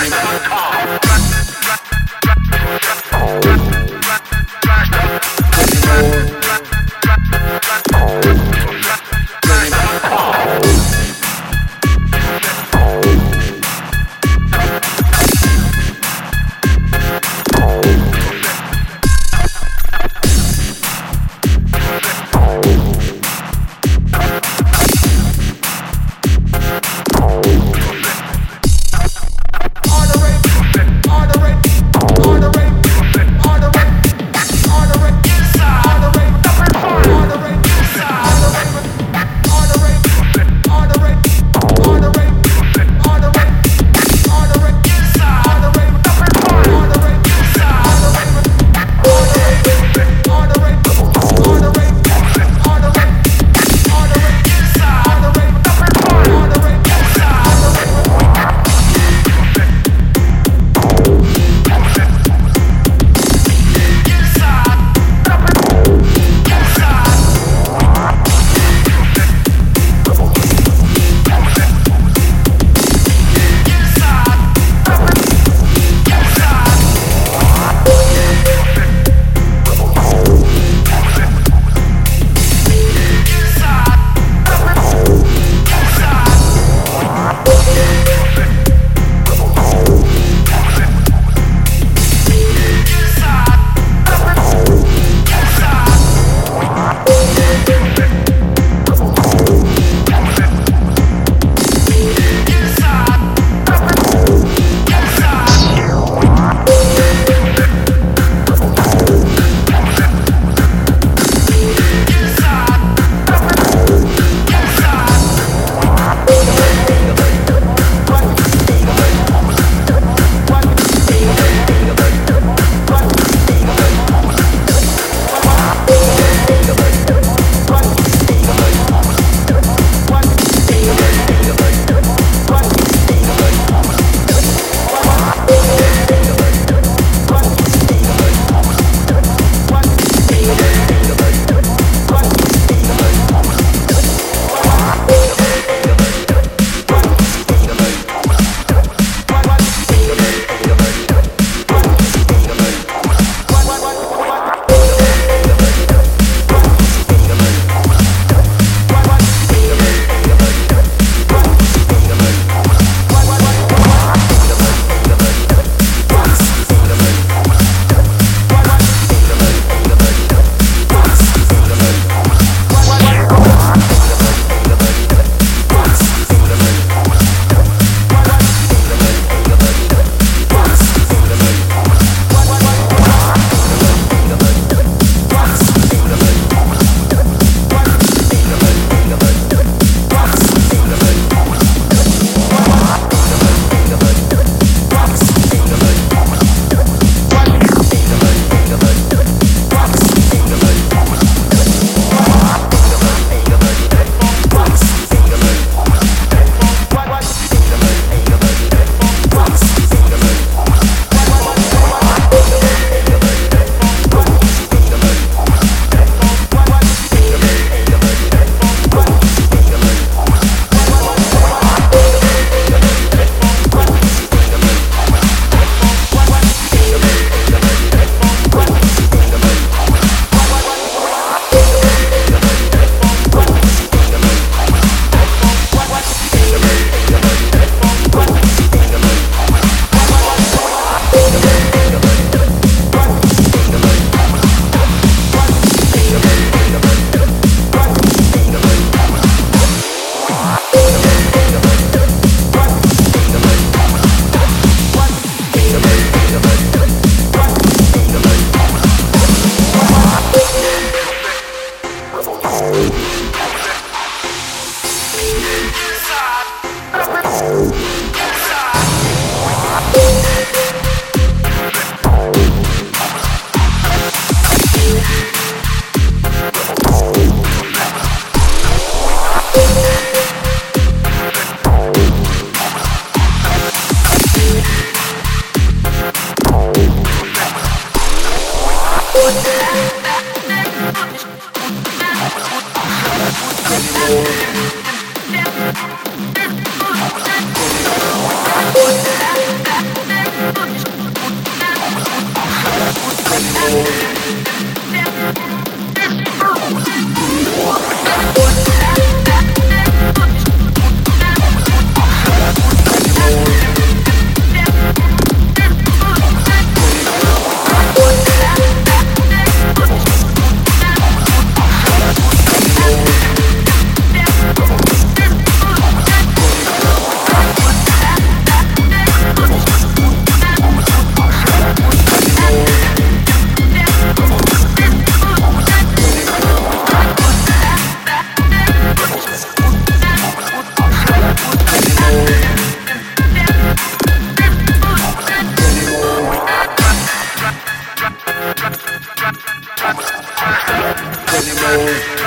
Tracks.com. Anymore. Anymore.